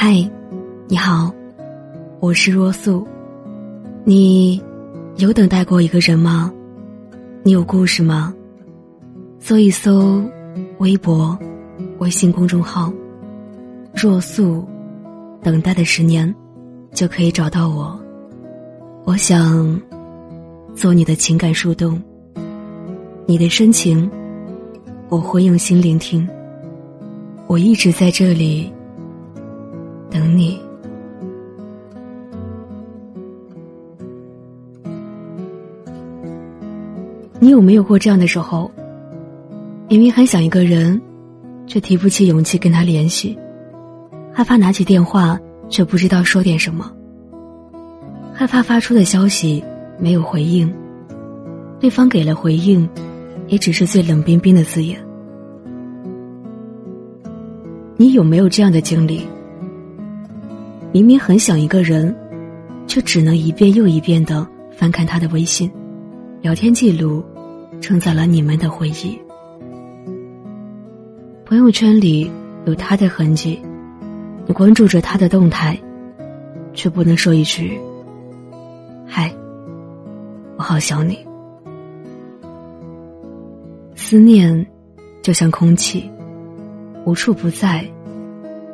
嗨，你好，我是若素。你有等待过一个人吗？你有故事吗？搜一搜微博、微信公众号“若素”，等待的十年，就可以找到我。我想做你的情感树洞，你的深情，我会用心聆听。我一直在这里。等你。你有没有过这样的时候？明明很想一个人，却提不起勇气跟他联系，害怕拿起电话却不知道说点什么，害怕发出的消息没有回应，对方给了回应，也只是最冷冰冰的字眼。你有没有这样的经历？明明很想一个人，却只能一遍又一遍的翻看他的微信、聊天记录，承载了你们的回忆。朋友圈里有他的痕迹，你关注着他的动态，却不能说一句“嗨，我好想你”。思念就像空气，无处不在，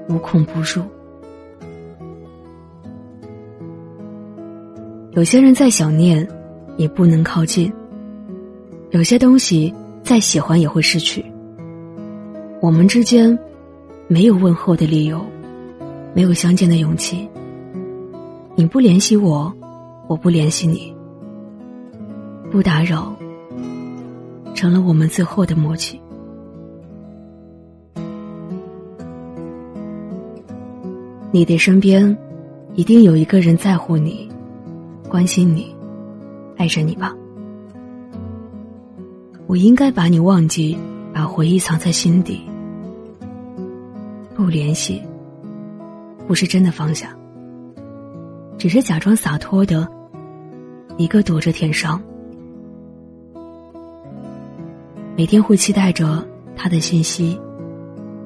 无孔不入。有些人再想念，也不能靠近；有些东西再喜欢也会失去。我们之间没有问候的理由，没有相见的勇气。你不联系我，我不联系你，不打扰，成了我们最后的默契。你的身边，一定有一个人在乎你。关心你，爱着你吧。我应该把你忘记，把回忆藏在心底。不联系，不是真的放下，只是假装洒脱的，一个躲着天伤。每天会期待着他的信息，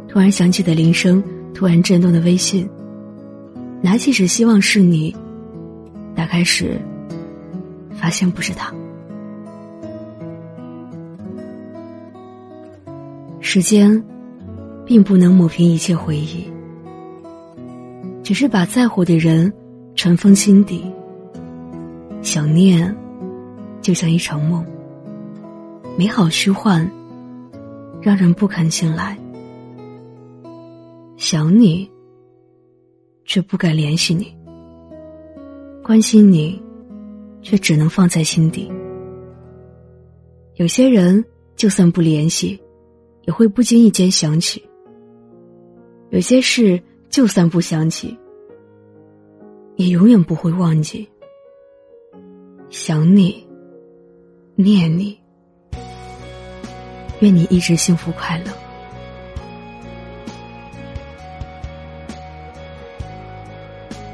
突然响起的铃声，突然震动的微信，拿起时希望是你。打开时，发现不是他。时间，并不能抹平一切回忆，只是把在乎的人尘封心底。想念，就像一场梦，美好虚幻，让人不肯醒来。想你，却不敢联系你。关心你，却只能放在心底。有些人就算不联系，也会不经意间想起；有些事就算不想起，也永远不会忘记。想你，念你，愿你一直幸福快乐。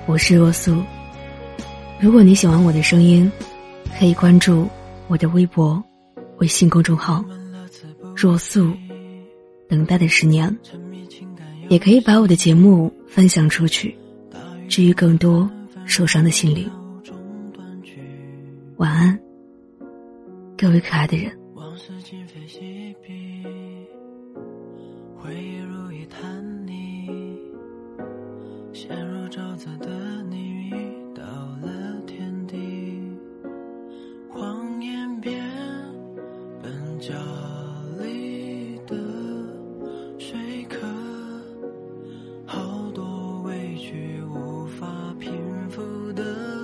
我是若素。如果你喜欢我的声音，可以关注我的微博、微信公众号“若素”，等待的十年，也可以把我的节目分享出去，治愈更多受伤的心灵。晚安，各位可爱的人。回忆如一潭泥。陷入沼泽的你却无法平复的